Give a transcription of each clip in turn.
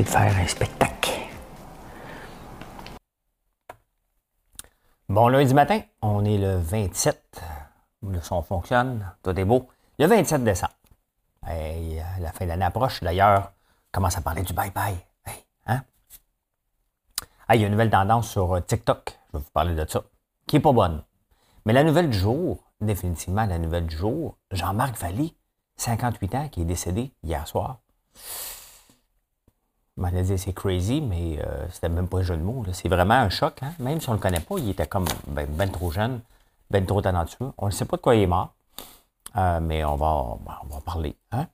De faire un spectacle. Bon lundi matin, on est le 27. Le son fonctionne, tout est beau. Le 27 décembre. la fin d'année approche. D'ailleurs, commence à parler du bye-bye. hein? il y a une nouvelle tendance sur euh, TikTok. Je vais vous parler de ça. Qui n'est pas bonne. Mais la nouvelle du jour, définitivement la nouvelle du jour, Jean-Marc Valli, 58 ans, qui est décédé hier soir m'allait dire c'est crazy, mais euh, c'était même pas un jeu de mots. C'est vraiment un choc. Hein? Même si on le connaît pas, il était comme ben, ben, trop jeune, ben trop talentueux. On ne sait pas de quoi il est mort, euh, mais on va, on va parler. Hein?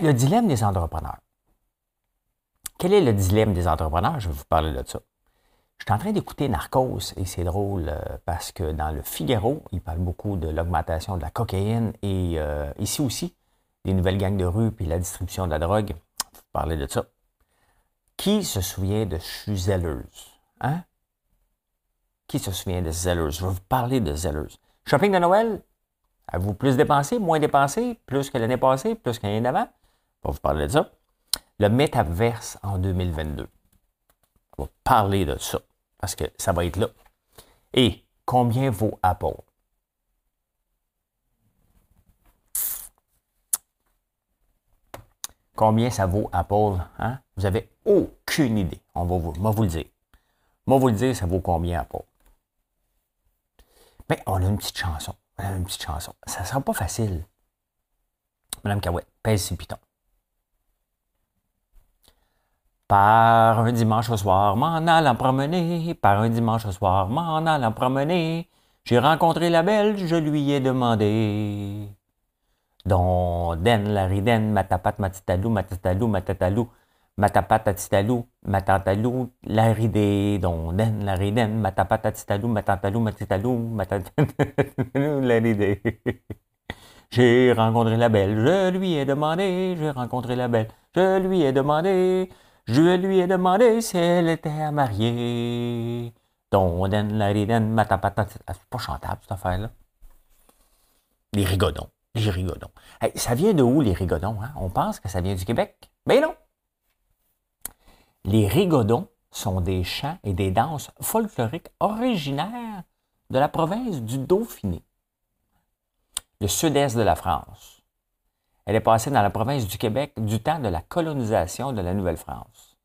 le dilemme des entrepreneurs. Quel est le dilemme des entrepreneurs? Je vais vous parler de ça. Je suis en train d'écouter Narcos et c'est drôle euh, parce que dans le Figaro, il parle beaucoup de l'augmentation de la cocaïne et ici aussi, les nouvelles gangs de rue puis la distribution de la drogue. Je vais vous parler de ça. Qui se souvient de Zelleuse? Hein? Qui se souvient de Zelleuse? Je vais vous parler de Zelleuse. Shopping de Noël? Avez-vous plus dépensé, moins dépensé, plus que l'année passée, plus que l'année d'avant? Je vais vous parler de ça. Le métaverse en 2022. On va parler de ça parce que ça va être là. Et combien vaut Apple? Combien ça vaut Apple? Hein? Vous n'avez aucune idée. On va vous, moi vous le dire. Moi vous le dire, ça vaut combien Apple? Mais on a une petite chanson. On a une petite chanson. Ça ne sera pas facile. Madame Cahouette, pèse ses pitons. Par un dimanche au soir, m'en allant promener, par un dimanche au soir, m'en allant promener, j'ai rencontré la belle, je lui ai demandé. Don, den, lariden, matapat, matitalou, matatalou, matatalou, matapat, atitalou, matatalou, laridé, don, den, lariden, matapat, atitalou, matatalou, matitalou, matatalou, laridé. J'ai rencontré la belle, je lui ai demandé, j'ai rencontré la belle, je lui ai demandé, je lui ai demandé si elle était mariée. Don, den, lariden, matapat, c'est pas chantable cette affaire-là. Les rigodons. Les rigodons. Ça vient de où, les rigodons? Hein? On pense que ça vient du Québec. Mais non! Les rigodons sont des chants et des danses folkloriques originaires de la province du Dauphiné, le sud-est de la France. Elle est passée dans la province du Québec du temps de la colonisation de la Nouvelle-France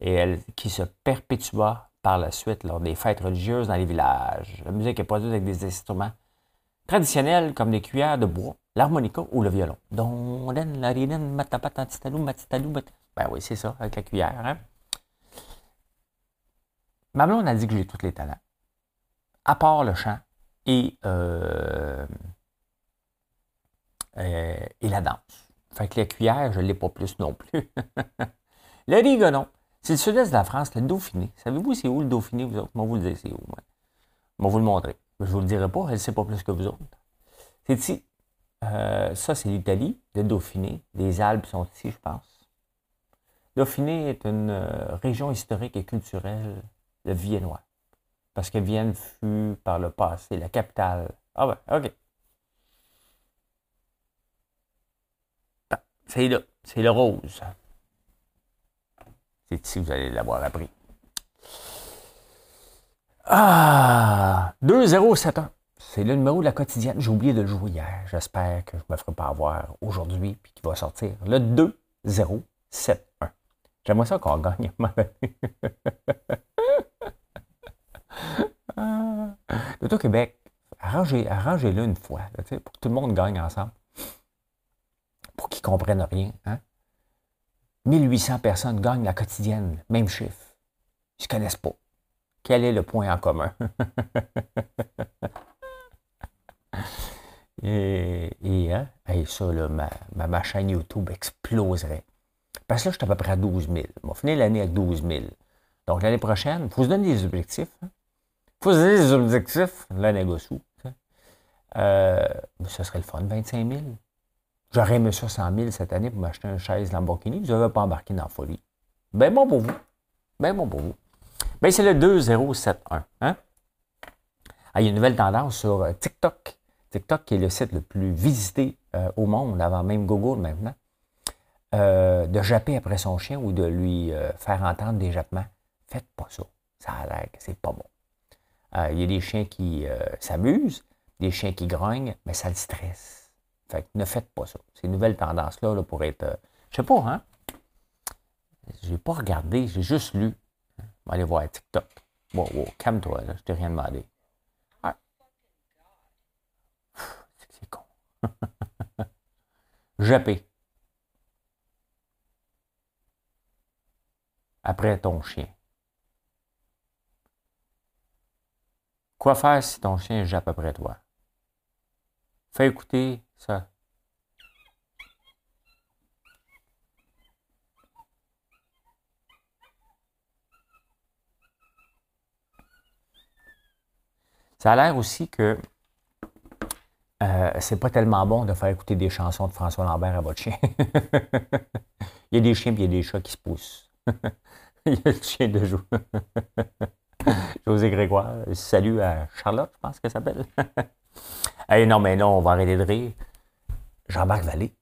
et qui se perpétua par la suite lors des fêtes religieuses dans les villages. La musique est produite avec des instruments traditionnels comme des cuillères de bois, l'harmonica ou le violon. Don, den, la, den, matapat, matitalou, matitalou, Ben oui, c'est ça, avec la cuillère. Hein? A dit que j'ai tous les talents. À part le chant et, euh, euh, et la danse. Fait que la cuillère, je ne l'ai pas plus non plus. le rigonon, c'est le sud-est de la France, le Dauphiné. Savez-vous c'est où le Dauphiné, vous autres? Moi, vous le dire c'est où. Moi? Moi, vous le montrer. Je ne vous le dirai pas, elle ne sait pas plus que vous autres. C'est ici. Euh, ça, c'est l'Italie, le Dauphiné. Les Alpes sont ici, je pense. Dauphiné est une euh, région historique et culturelle de Viennois. Parce que Vienne fut par le passé la capitale. Ah ben, OK. c'est là. C'est le rose. C'est ici vous allez l'avoir appris. Ah! 2071. C'est le numéro de la quotidienne. J'ai oublié de le jouer hier. J'espère que je ne me ferai pas avoir aujourd'hui puis qu'il va sortir. Le 2071. J'aimerais ça qu'on gagne. L'Auto-Québec, arrangez, arrangez-le une fois, pour que tout le monde gagne ensemble. Pour qu'ils ne comprennent rien. Hein? 1800 personnes gagnent la quotidienne, même chiffre. Ils ne se connaissent pas. Quel est le point en commun? et, hein, ça, ma, chaîne YouTube exploserait. Parce que là, je suis à peu près à 12 000. On va finir l'année avec 12 000. Donc, l'année prochaine, il faut se donner des objectifs. Il hein. faut se donner des objectifs, la négocie. Euh, ce serait le fun, 25 000. J'aurais aimé ça 100 000 cette année pour m'acheter une chaise Lamborghini. Vous n'avez pas embarqué dans la folie. Ben bon pour vous. Ben bon pour vous. Ben c'est le 2071. Hein? Ah, il y a une nouvelle tendance sur euh, TikTok. TikTok qui est le site le plus visité euh, au monde, avant même Google maintenant. Euh, de japper après son chien ou de lui faire entendre des jappements. Faites pas ça. Ça a l'air que c'est pas bon. il y a des chiens qui s'amusent, des chiens qui grognent, mais ça le stresse. Fait que ne faites pas ça. Ces nouvelles tendances-là, là, pour être. je sais pas, hein? J'ai pas regardé, j'ai juste lu. On va aller voir TikTok. Wow, wow, calme-toi, là, je t'ai rien demandé. Ah. C'est con. Japper. Après ton chien. Quoi faire si ton chien jappe après toi? Fais écouter ça. Ça a l'air aussi que euh, c'est pas tellement bon de faire écouter des chansons de François Lambert à votre chien. il y a des chiens et il y a des chats qui se poussent. il y a le chien de joue. José Grégoire, salut à Charlotte, je pense qu'elle s'appelle. non, mais non, on va arrêter de rire. Jean-Marc Vallée.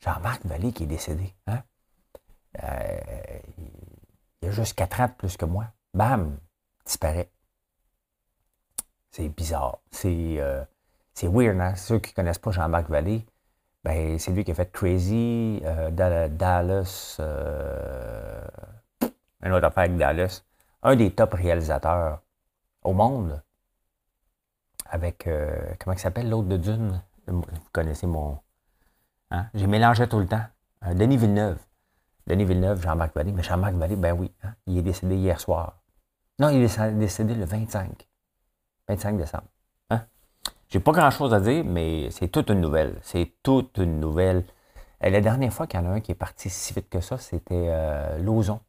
Jean-Marc Vallée qui est décédé. Hein? Euh, il a juste 4 ans de plus que moi. Bam, disparaît. C'est bizarre. C'est euh, weird, hein? Ceux qui ne connaissent pas Jean-Marc Vallée, ben, c'est lui qui a fait Crazy, euh, Dallas, euh, un autre affaire avec Dallas. Un des top réalisateurs au monde. Avec, euh, comment il s'appelle l'autre de Dune? Vous connaissez mon... Hein? J'ai mélangé tout le temps. Denis Villeneuve. Denis Villeneuve, Jean-Marc Vallée. Mais Jean-Marc Vallée, ben oui, hein? il est décédé hier soir. Non, il est décédé le 25. 25 décembre. J'ai pas grand-chose à dire, mais c'est toute une nouvelle. C'est toute une nouvelle. Euh, la dernière fois qu'il y en a un qui est parti si vite que ça, c'était euh, Lozon.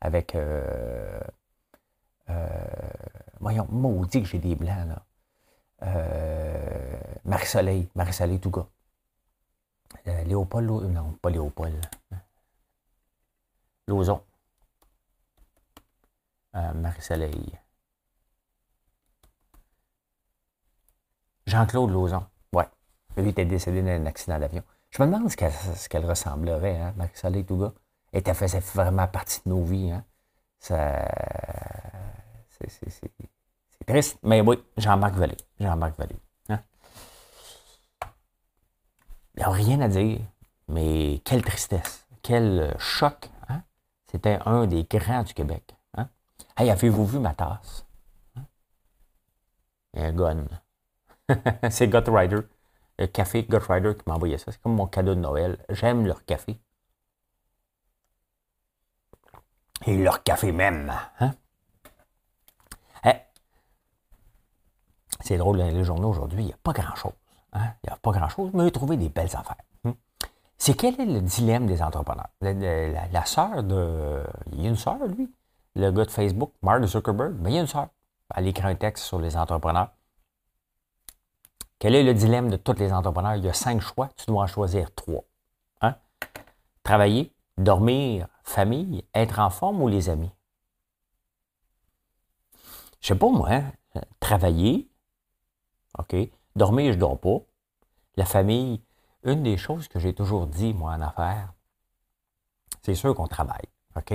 Avec. Euh, euh, voyons, maudit que j'ai des blancs, là. Euh, Marie-Soleil. Marie-Soleil Touga. Léopold. Non, pas Léopold. Lozon. Marie-Soleil. Jean-Claude Lauzon. Ouais. Lui était décédé d'un accident d'avion. Je me demande ce qu'elle ressemblerait, hein, Marie-Soleil Touga. Elle faisait vraiment partie de nos vies. Hein. Ça, c'est, triste. Mais oui, Jean-Marc Vallée. Jean-Marc Vallée. Hein. Il n'y a rien à dire, mais quelle tristesse. Quel choc. Hein. C'était un des grands du Québec. Hein? Hey, avez-vous vu ma tasse? Hein? un gun. c'est Gut Rider. Le café Gut Rider qui m'a envoyé ça. C'est comme mon cadeau de Noël. J'aime leur café. Et leur café même. Hein? Eh, c'est drôle, les journaux aujourd'hui, il n'y a pas grand-chose. Hein? Il n'y a pas grand-chose, mais il a trouvé des belles affaires. Hein? C'est quel est le dilemme des entrepreneurs? La, sœur de. Il y a une sœur, lui, le gars de Facebook, Mark Zuckerberg, mais il y a une sœur. Elle écrit un texte sur les entrepreneurs. Quel est le dilemme de tous les entrepreneurs? Il y a cinq choix, tu dois en choisir trois. Travailler, dormir, famille, être en forme ou les amis? Je sais pas moi, hein? travailler, OK, dormir, je dors pas. La famille, une des choses que j'ai toujours dit, moi, en affaires, c'est sûr qu'on travaille, OK?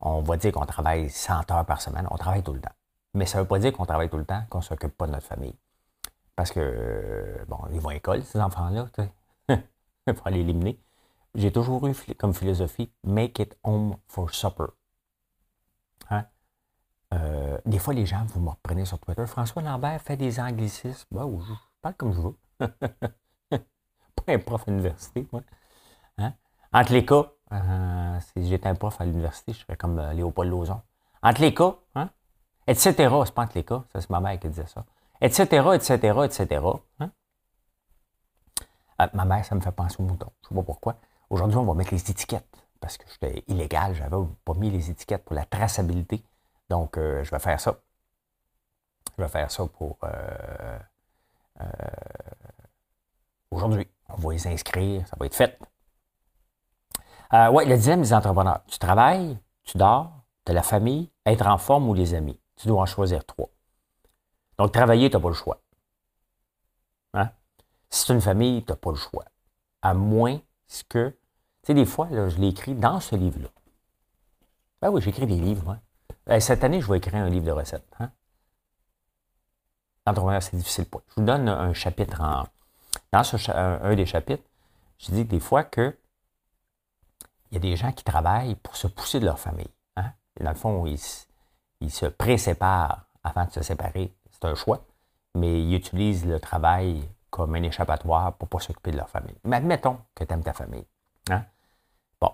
On va dire qu'on travaille 100 heures par semaine, on travaille tout le temps. Mais ça ne veut pas dire qu'on travaille tout le temps, qu'on ne s'occupe pas de notre famille. Parce que, bon, ils vont à l'école, ces enfants-là. Il faut aller éliminer. J'ai toujours eu comme philosophie, make it home for supper. Hein? Euh, des fois, les gens, vous me reprenez sur Twitter, François Lambert fait des anglicismes. Ben, je parle comme je veux. pas un prof à l'université, moi. Hein? Entre les cas, euh, si j'étais un prof à l'université, je serais comme euh, Léopold Lozon. Entre les cas, hein? etc. C'est pas entre les cas, ça c'est ma mère qui disait ça etc., etc., etc. ma mère, ça me fait penser au mouton. Je ne sais pas pourquoi. Aujourd'hui, on va mettre les étiquettes parce que j'étais illégal, j'avais pas mis les étiquettes pour la traçabilité. Donc, euh, je vais faire ça. Je vais faire ça pour euh, euh, aujourd'hui. On va les inscrire, ça va être fait. oui, le dixième des entrepreneurs. Tu travailles, tu dors, tu as la famille, être en forme ou les amis? Tu dois en choisir trois. Donc, travailler, tu n'as pas le choix. Hein? Si c'est une famille, tu n'as pas le choix. À moins que. Tu sais, des fois, je l'ai écrit dans ce livre-là. Ben oui, j'écris des livres. Ben, cette année, je vais écrire un livre de recettes. Hein? Entrepreneur, c'est difficile pas. Je vous donne un chapitre en. Dans ce, un, des chapitres, je dis des fois que il y a des gens qui travaillent pour se pousser de leur famille. Hein? dans le fond, ils, ils se pré-séparent avant de se séparer. C'est un choix. Mais ils utilisent le travail comme un échappatoire pour ne pas s'occuper de leur famille. Mais admettons que tu aimes ta famille. Hein? Bon,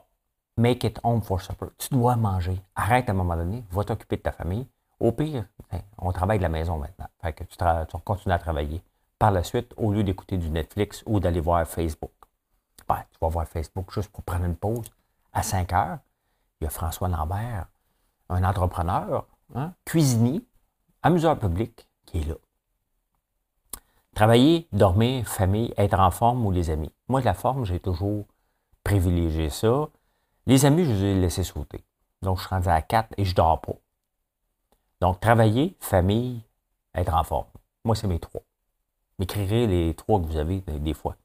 make it home for supper. Tu dois manger. Arrête à un moment donné, va t'occuper de ta famille. Au pire, ben, on travaille de la maison maintenant. Fait que tu, continues à travailler. Par la suite, au lieu d'écouter du Netflix ou d'aller voir Facebook. Ben, tu vas voir Facebook juste pour prendre une pause. À 5 heures, il y a François Lambert, un entrepreneur, hein, cuisinier, amuseur public, qui est là. Travailler, dormir, famille, être en forme ou les amis. Moi, la forme, j'ai toujours privilégié ça. Les amis, je les ai laissés sauter. Donc, je suis rendu à 4 et je dors pas. Donc, travailler, famille, être en forme. Moi, c'est mes trois. M'écrirez les trois que vous avez des fois.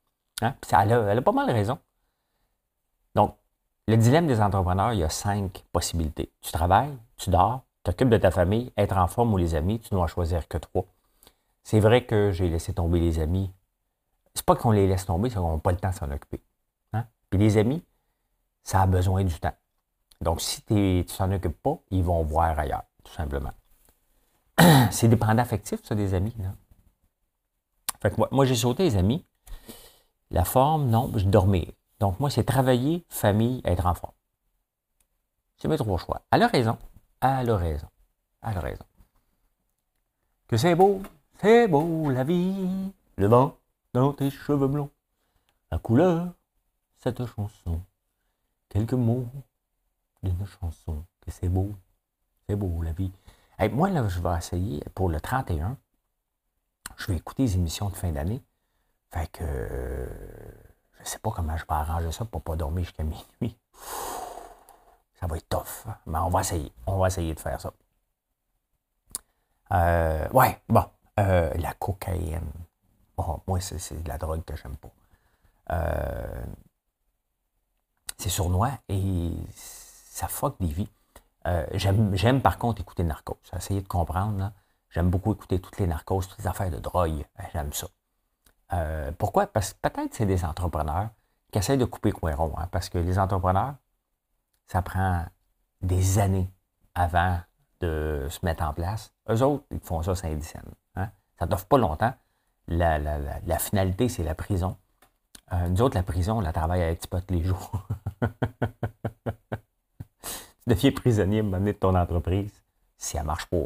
Hein? Ça, elle, a, pas mal raison. Donc, le dilemme des entrepreneurs, il y a cinq possibilités. Tu travailles, tu dors, t'occupes de ta famille, être en forme ou les amis, tu ne dois choisir que trois. C'est vrai que j'ai laissé tomber les amis. C'est pas qu'on les laisse tomber, c'est qu'on n'a pas le temps de s'en occuper. Hein? Puis les amis, ça a besoin du temps. Donc, si tu s'en occupes pas, ils vont voir ailleurs, tout simplement. c'est dépendant affectif, ça, des amis. Fait que moi, moi j'ai sauté les amis. La forme, non, je dormais. Donc, moi, c'est travailler, famille, être en forme. C'est mes trois choix. Elle a raison. Elle a raison. Elle a raison. Que c'est beau, c'est beau la vie, le vent dans tes cheveux blonds, la couleur, cette chanson, quelques mots d'une chanson, que c'est beau, c'est beau la vie. Moi, là, je vais essayer pour le 31, je vais écouter les émissions de fin d'année. Fait que je ne sais pas comment je vais arranger ça pour ne pas dormir jusqu'à minuit. Ça va être tough. Hein. Mais on va essayer. On va essayer de faire ça. Euh, ouais, bon. Euh, la cocaïne. Moi, c'est de la drogue que j'aime pas. Euh, c'est sournois et ça fuck des vies. J'aime par contre écouter Narcos. Essayer de comprendre. J'aime beaucoup écouter toutes les narcos, toutes les affaires de drogue. J'aime ça. pourquoi? Parce que peut-être c'est des entrepreneurs qui essayent de couper coin rond. Hein, parce que les entrepreneurs, ça prend des années avant de se mettre en place. Eux autres, ils font ça saint Hein? Ça ne pas longtemps. La, finalité, c'est la prison. Euh, nous autres, la prison, on la travaille avec Spot les jours. tu deviens prisonnier à de ton entreprise si elle ne marche pas.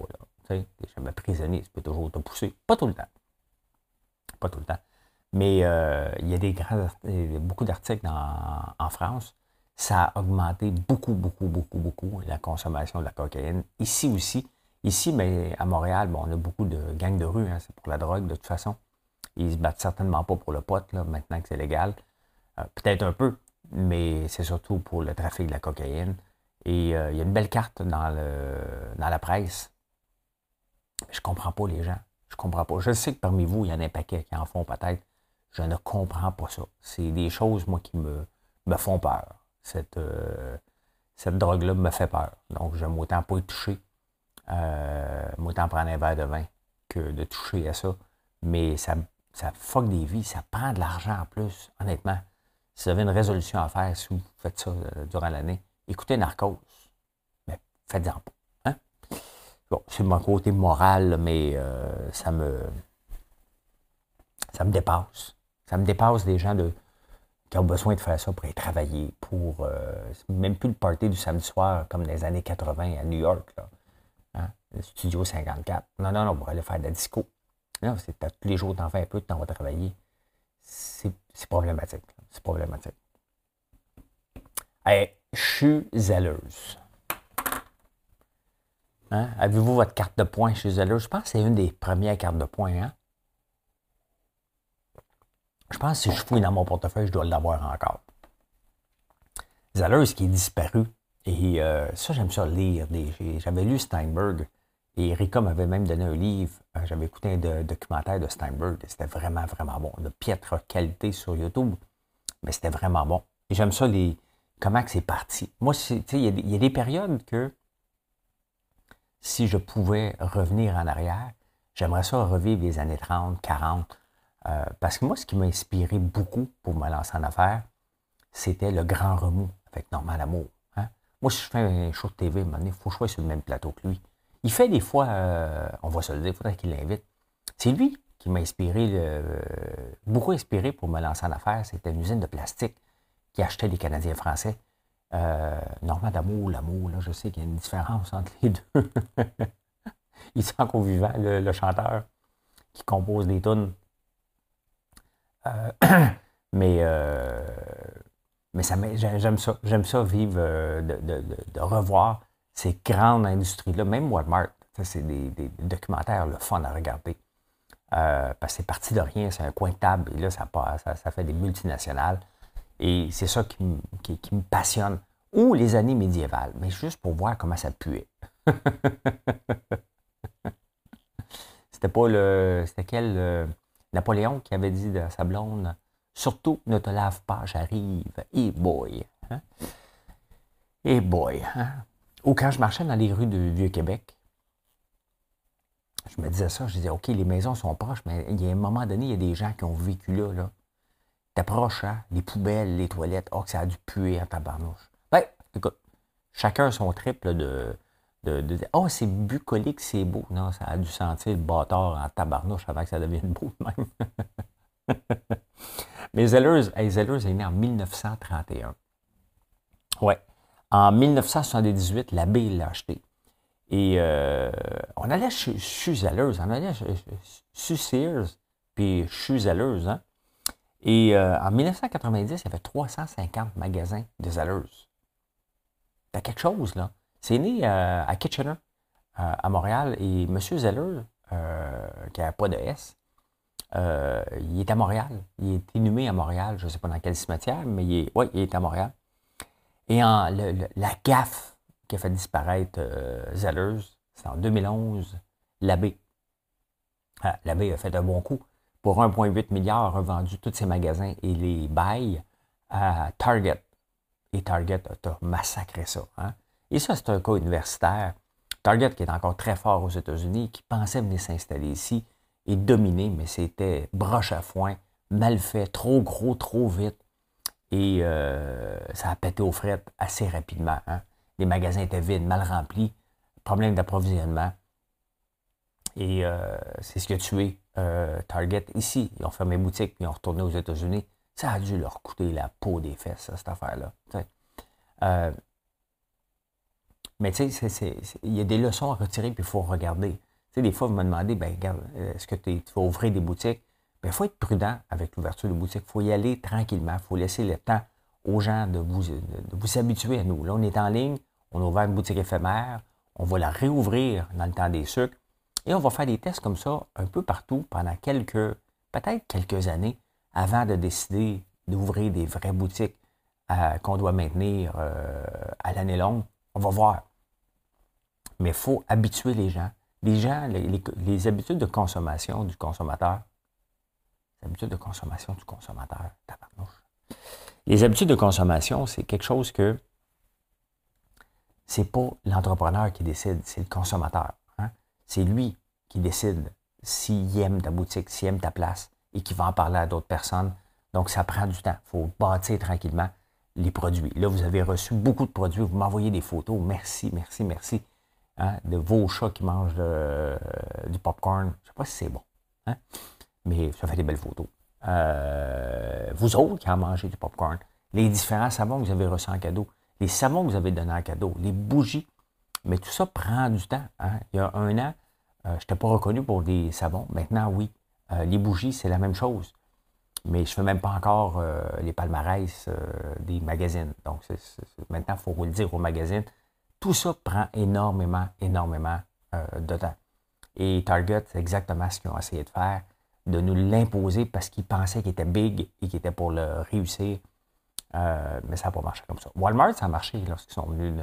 Tu sais, jamais prisonnier, tu peux toujours te pousser. Pas tout le temps. Pas tout le temps. Mais euh, il y a des grands, beaucoup d'articles en France. Ça a augmenté beaucoup, beaucoup, beaucoup, beaucoup la consommation de la cocaïne. Ici aussi, Ici, mais à Montréal, bon, on a beaucoup de gangs de rue, hein, c'est pour la drogue de toute façon. Ils se battent certainement pas pour le pot, là, maintenant que c'est légal. Euh, peut-être un peu, mais c'est surtout pour le trafic de la cocaïne. Et euh, il y a une belle carte dans, le, dans la presse. Je comprends pas les gens. Je comprends pas. Je sais que parmi vous, il y en a un paquet qui en font peut-être. Je ne comprends pas ça. C'est des choses, moi, qui me, me font peur. Cette, euh, cette drogue-là me fait peur. Donc, j'aime autant pas y toucher. Euh, autant prendre un verre de vin que de toucher à ça. Mais ça, ça fuck des vies, ça prend de l'argent en plus, honnêtement. Si vous avez une résolution à faire, si vous faites ça euh, durant l'année, écoutez Narcos. Mais faites-en pas. Hein? Bon, c'est mon côté moral, mais euh, ça me. Ça me dépasse. Ça me dépasse des gens de, qui ont besoin de faire ça pour aller travailler, pour. même plus le party du samedi soir comme les années 80 à New York. Là. Studio 54. Non, non, non, on va aller faire de la disco. Non, c'est tous les jours, t'en fais un peu, t'en vas travailler. C'est problématique. C'est problématique. je suis zèleuse. Hein? Avez-vous votre carte de points? Chez Zèleuse? Je pense que c'est une des premières cartes de points. Hein? Je pense que si je fouille dans mon portefeuille, je dois l'avoir encore. Zaleuse qui est disparu. Et euh, ça, j'aime ça lire. J'avais lu Steinberg. Et Erika m'avait même donné un livre. Euh, j'avais écouté un documentaire de Steinberg. C'était vraiment, vraiment bon. De piètre qualité sur YouTube. Mais c'était vraiment bon. Et j'aime ça, les, comment c'est parti. Moi, il y, a des périodes que si je pouvais revenir en arrière, j'aimerais ça revivre les années 30, 40. Euh, parce que moi, ce qui m'a inspiré beaucoup pour me lancer en affaires, c'était le grand remous avec Normal Amour. Hein. Moi, si je fais un show de TV, il faut que je sois sur le même plateau que lui. Il fait des fois, euh, on va se le dire, il faudrait qu'il l'invite. C'est lui qui m'a inspiré, beaucoup inspiré pour me lancer en affaires. C'était une usine de plastique qui achetait les Canadiens français. Euh, Normand d'amour, l'amour, là, je sais qu'il y a une différence entre les deux. Il sent qu'on vivant, le, chanteur qui compose des tunes. Euh, mais euh, mais ça, j'aime ça. J'aime ça vivre, euh, de, revoir ces grandes industries-là. Même Walmart, c'est des, documentaires le fun à regarder. parce que c'est parti de rien, c'est un coin de table, et là, ça, ça, ça fait des multinationales. Et c'est ça qui, me passionne. Ou les années médiévales, mais juste pour voir comment ça puait. c'était pas le. C'était quel. Napoléon qui avait dit de sa blonde Surtout, ne te lave pas, j'arrive. Et boy. Hein? Et boy. Hein? Ou quand je marchais dans les rues du Vieux-Québec, je me disais ça, je disais, OK, les maisons sont proches, mais il y a un moment donné, il y a des gens qui ont vécu là. là. T'approches, hein? les poubelles, les toilettes, oh, que ça a dû puer en tabarnouche. Ben, écoute, chacun son triple de, de, de, oh, c'est bucolique, c'est beau. Non, ça a dû sentir le bâtard en tabarnouche avant que ça devienne beau même. Mais Zellers, est né en 1931. Ouais. En 1978, l'abbé l'a acheté. Et euh, on allait chez, Zellers, on allait chez, Sears, puis chez Zellers, hein? Et euh, en 1990, il y avait 350 magasins de Zellers. T'as quelque chose, là. C'est né euh, à Kitchener, euh, à Montréal, et M. Zeller, qui n'a pas de S, il est à Montréal. Il est inhumé à Montréal. Je ne sais pas dans quel cimetière, mais il est, il est à Montréal. Et la gaffe qui a fait disparaître Zellers, c'est en 2011, l'abbé. Ah, l'abbé a fait un bon coup pour 1,8 milliard, revendu tous ses magasins et les bails à Target. Et Target a massacré ça. Hein. Et ça, c'est un cas universitaire. Target, qui est encore très fort aux États-Unis, qui pensait venir s'installer ici et dominer, mais c'était broche à foin, mal fait, trop gros, trop vite. Et euh, ça a pété aux frettes assez rapidement. Hein. Les magasins étaient vides, mal remplis, problème d'approvisionnement. Et euh, c'est ce qui a tué euh, Target ici. Ils ont fermé boutique, ils ont retourné aux États-Unis. Ça a dû leur coûter la peau des fesses, cette affaire-là. Mais tu sais, il y a des leçons à retirer, puis il faut regarder. Tu sais, des fois, vous me demandez, ben regarde, est-ce que tu vas ouvrir des boutiques? Ben, il faut être prudent avec l'ouverture de boutiques. Il faut y aller tranquillement. Il faut laisser le temps aux gens de vous, vous s'habituer à nous. Là, on est en ligne, on a ouvert une boutique éphémère, on va la réouvrir dans le temps des sucres. Et on va faire des tests comme ça un peu partout pendant quelques, peut-être quelques années avant de décider d'ouvrir des vraies boutiques euh, qu'on doit maintenir euh, à l'année longue. On va voir. Mais il faut habituer les gens. Les gens, les, habitudes de consommation du consommateur. Les habitudes de consommation du consommateur. Les habitudes de consommation, c'est quelque chose que c'est pas l'entrepreneur qui décide, c'est le consommateur. C'est lui qui décide s'il aime ta boutique, s'il aime ta place et qui va en parler à d'autres personnes. Donc, ça prend du temps. Il faut bâtir tranquillement les produits. Là, vous avez reçu beaucoup de produits. Vous m'envoyez des photos. Merci, merci, merci. Hein, de vos chats qui mangent euh, du popcorn. Je ne sais pas si c'est bon. Hein, mais ça fait des belles photos. Euh, vous autres qui en mangez du popcorn. Les différents savons que vous avez reçus en cadeau. Les savons que vous avez donnés en cadeau. Les bougies mais tout ça prend du temps. Hein. Il y a un an, euh, je n'étais pas reconnu pour des savons. Maintenant, oui. Les bougies, c'est la même chose. Mais je ne fais même pas encore euh, les palmarès euh, des magazines. Donc, maintenant, il faut le dire aux magazines. Tout ça prend énormément, énormément de temps. Et Target, c'est exactement ce qu'ils ont essayé de faire, de nous l'imposer parce qu'ils pensaient qu'il était big et qu'il était pour le réussir. mais ça n'a pas marché comme ça. Walmart, ça a marché lorsqu'ils sont venus,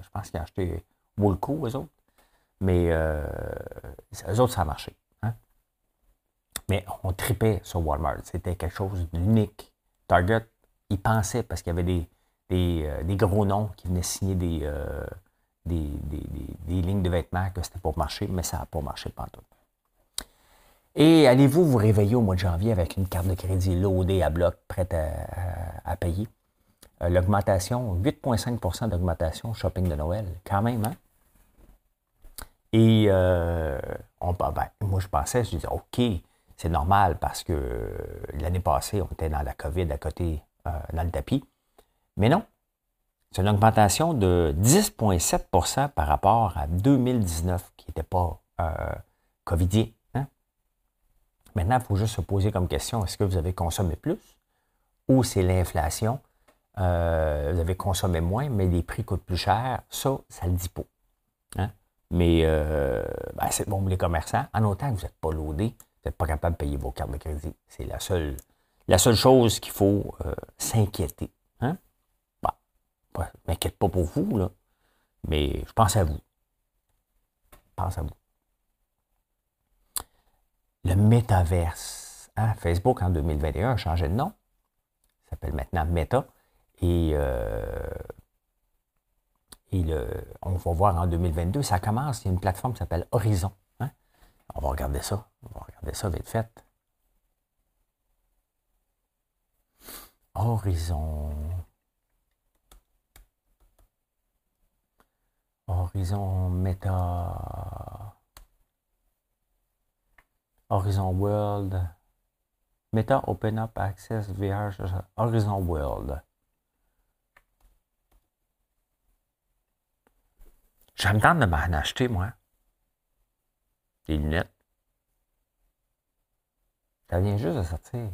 je pense qu'ils ont acheté Woolco, eux autres. Mais eux autres, ça a marché. Mais on tripait sur Walmart. C'était quelque chose d'unique. Target, ils pensaient, parce qu'il y avait des, des, euh, gros noms qui venaient signer euh, des, des, lignes de vêtements, que c'était pour marcher, mais ça n'a pas marché tout. Et allez-vous vous réveiller au mois de janvier avec une carte de crédit loadée à bloc, prête à, payer? Euh, l'augmentation, 8,5% d'augmentation shopping de Noël, quand même, hein? Et on, ben, moi, je pensais, je disais, OK, c'est normal parce que l'année passée, on était dans la COVID à côté, euh, dans le tapis. Mais non, c'est une augmentation de 10,7% par rapport à 2019, qui n'était pas euh. Hein. Maintenant, il faut juste se poser comme question, est-ce que vous avez consommé plus ou c'est l'inflation? Euh, vous avez consommé moins, mais les prix coûtent plus cher. Ça, ça le dit pas. Hein. Mais ben, c'est bon, les commerçants, en autant que vous n'êtes pas loadé, n'êtes pas capable de payer vos cartes de crédit. C'est la seule, la seule chose qu'il faut euh, s'inquiéter. Hein? Bah, ne m'inquiète pas pour vous, là, mais je pense à vous. Je pense à vous. Le métaverse. Hein? Facebook, en 2021, a changé de nom. Il s'appelle maintenant Meta. Et, euh, et on va voir en 2022, ça commence. Il y a une plateforme qui s'appelle Horizon. On va regarder ça. On va regarder ça vite fait. Horizon. Horizon Meta. Horizon World. Meta Open Up Access VR. Horizon World. J'aime tant de m'en acheter, moi. Des lunettes. Ça vient juste de sortir.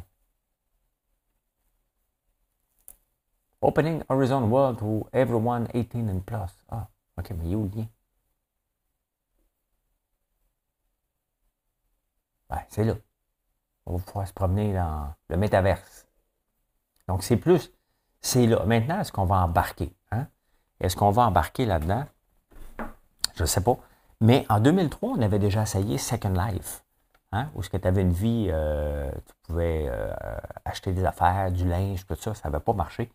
Opening Horizon World to everyone 18 and plus. Ah, ok, mais il a où le lien? Ouais, c'est là. On va pouvoir se promener dans le métaverse. Donc, c'est plus, c'est là. Maintenant, est-ce qu'on va embarquer? Hein? Est-ce qu'on va embarquer là-dedans? Je ne sais pas. Mais en 2003, on avait déjà essayé Second Life, hein, où ce que tu avais une vie, euh, tu pouvais euh, acheter des affaires, du linge, tout ça, ça n'avait pas marché.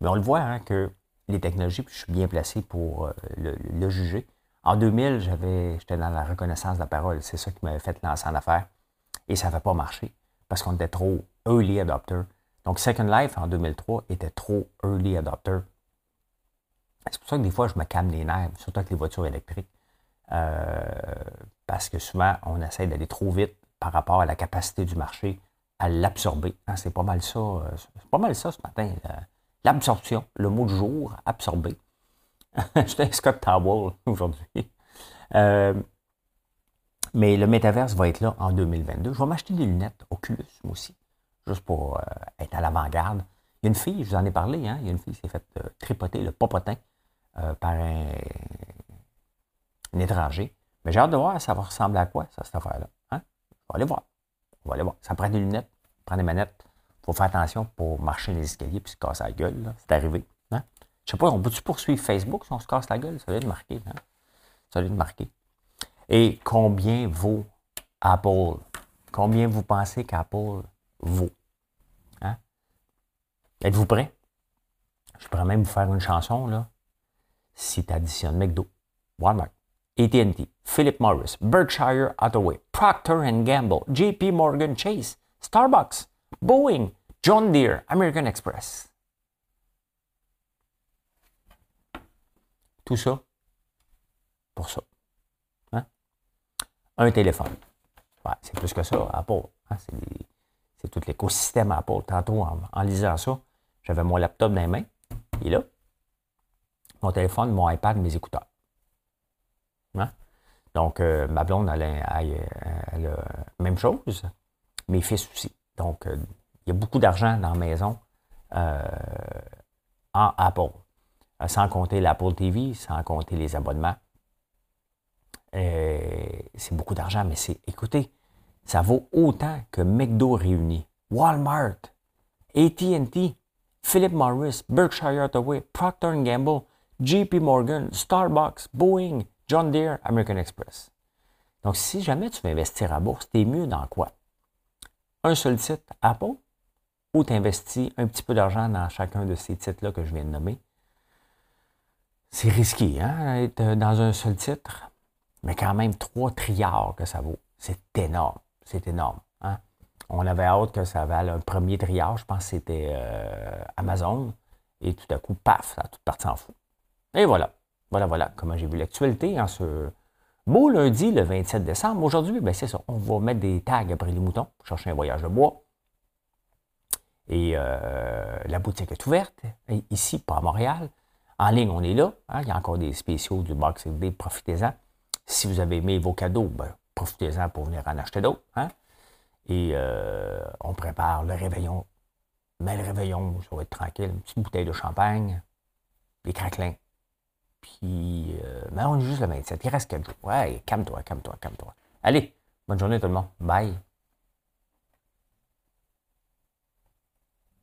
Mais on le voit hein, que les technologies, puis je suis bien placé pour euh, le, juger. En 2000, j'avais, j'étais dans la reconnaissance de la parole. C'est ça qui m'avait fait lancer en affaires. Et ça n'avait pas marché parce qu'on était trop early adopter. Donc, Second Life en 2003 était trop early adopter. C'est pour ça que des fois, je me calme les nerfs, surtout avec les voitures électriques. Euh, parce que souvent, on essaie d'aller trop vite par rapport à la capacité du marché à l'absorber. Hein, c'est pas mal ça. Euh, c'est pas mal ça ce matin. L'absorption, le mot du jour, absorber. J'étais Scott Towell aujourd'hui. Euh, mais le métaverse va être là en 2022. Je vais m'acheter des lunettes Oculus, moi aussi, juste pour être à l'avant-garde. Il y a une fille, je vous en ai parlé, hein, il y a une fille qui s'est faite tripoter le popotin par un, étranger. Mais j'ai hâte de voir, ça va ressembler à quoi, ça, cette affaire-là. Hein? On va aller voir. On va aller voir. Ça prend des lunettes, prend des manettes. Il faut faire attention pour marcher les escaliers puis se casser la gueule. C'est arrivé. Hein? Je sais pas, on peut-tu poursuivre Facebook si on se casse la gueule? Ça doit être marqué. Hein? Ça doit être marqué. Et combien vaut Apple? Combien vous pensez qu'Apple vaut? Hein? Êtes-vous prêts? Je pourrais même vous faire une chanson, là. Si tu additionnes McDo, Walmart, AT&T, Philip Morris, Berkshire Hathaway, Procter Gamble, JP Morgan Chase, Starbucks, Boeing, John Deere, American Express. Tout ça pour ça. Hein? Un téléphone. c'est plus que ça, Apple. Hein? C'est, tout l'écosystème Apple. Tantôt, en, en lisant ça, j'avais mon laptop dans les mains. Et là, mon téléphone, mon iPad, mes écouteurs. Hein? Donc, euh, ma blonde, elle, a la même chose. Mes fils aussi. Donc, euh, Il y a beaucoup d'argent dans la maison euh, en Apple. Euh, sans compter l'Apple TV, sans compter les abonnements. c'est beaucoup d'argent, mais c'est, écoutez, ça vaut autant que McDo réuni, Walmart, AT&T, Philip Morris, Berkshire Hathaway, Procter Gamble, JP Morgan, Starbucks, Boeing, John Deere, American Express. Donc, si jamais tu veux investir à bourse, t'es mieux dans quoi? Un seul titre, Apple, ou tu investis un petit peu d'argent dans chacun de ces titres-là que je viens de nommer? C'est risqué, hein, être dans un seul titre, mais quand même 3 trilliards que ça vaut. C'est énorme. C'est énorme. Hein? On avait hâte que ça vale un premier triage, je pense que c'était euh, Amazon, et tout à coup, paf, ça a tout parti en fou. Et voilà. Voilà, voilà comment j'ai vu l'actualité en ce beau lundi, le 27 décembre. Aujourd'hui, ben c'est ça. On va mettre des tags après les moutons pour chercher un voyage de bois. Et euh, la boutique est ouverte, ici, pas à Montréal. En ligne, on est là. Hein. il y a encore des spéciaux du Boxing Day. Profitez-en. Si vous avez aimé vos cadeaux, ben, profitez-en pour venir en acheter d'autres. Hein. Et euh, on prépare le réveillon. Mais le réveillon, ça va être tranquille. Une petite bouteille de champagne, des craquelins. Puis, euh, on est juste le 27. Il reste 4 jours. Ouais, calme-toi, calme-toi, calme-toi. Allez, bonne journée tout le monde. Bye.